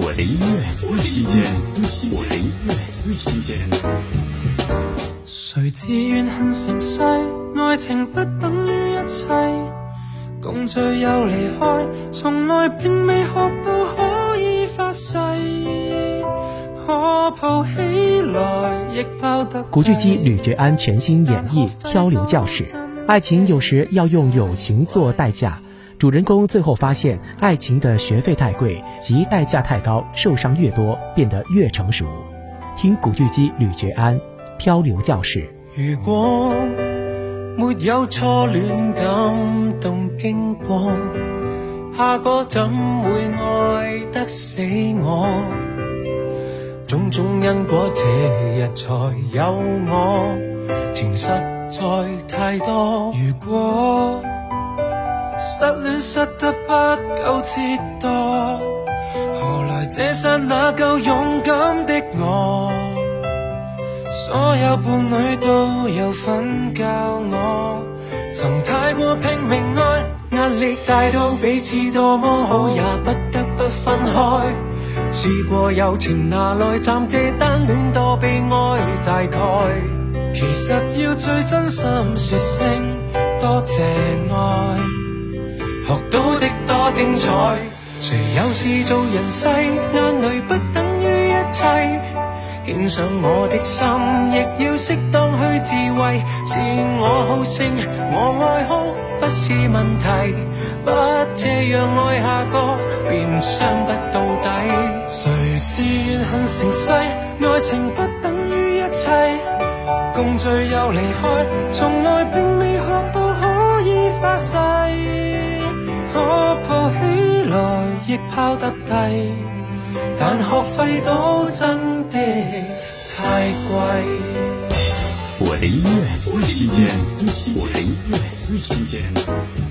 我的音乐最新鲜，我的音乐最新鲜。谁自愿恨成世？爱情不等于一切，共聚又离开，从来并未学到可以发誓。古巨基吕哲安全新演绎《漂流教室》，爱情有时要用友情做代价。主人公最后发现，爱情的学费太贵，及代价太高，受伤越多，变得越成熟。听古巨基、吕觉安《漂流教室》。如果没有初恋感动经过，下个怎会爱得死我？种种因果，这日才有我情实在太多。如果。失恋失得不够折堕，何来这刹那够勇敢的我？所有伴侣都有份教我，曾太过拼命爱，压力大到彼此多么好也不得不分开。试过友情拿来暂借，单恋多悲哀。大概其实要最真心说声多谢爱。学到的多精彩，谁有事做人世，眼泪不等于一切。献上我的心，亦要适当去自慰。是我好胜，我爱哭不是问题。不这样爱下个，便伤不到底。谁知怨恨成世，爱情不等于一切。共聚又离开，从来并未学到可以发誓。我的音乐最新鲜，我的音乐最新鲜。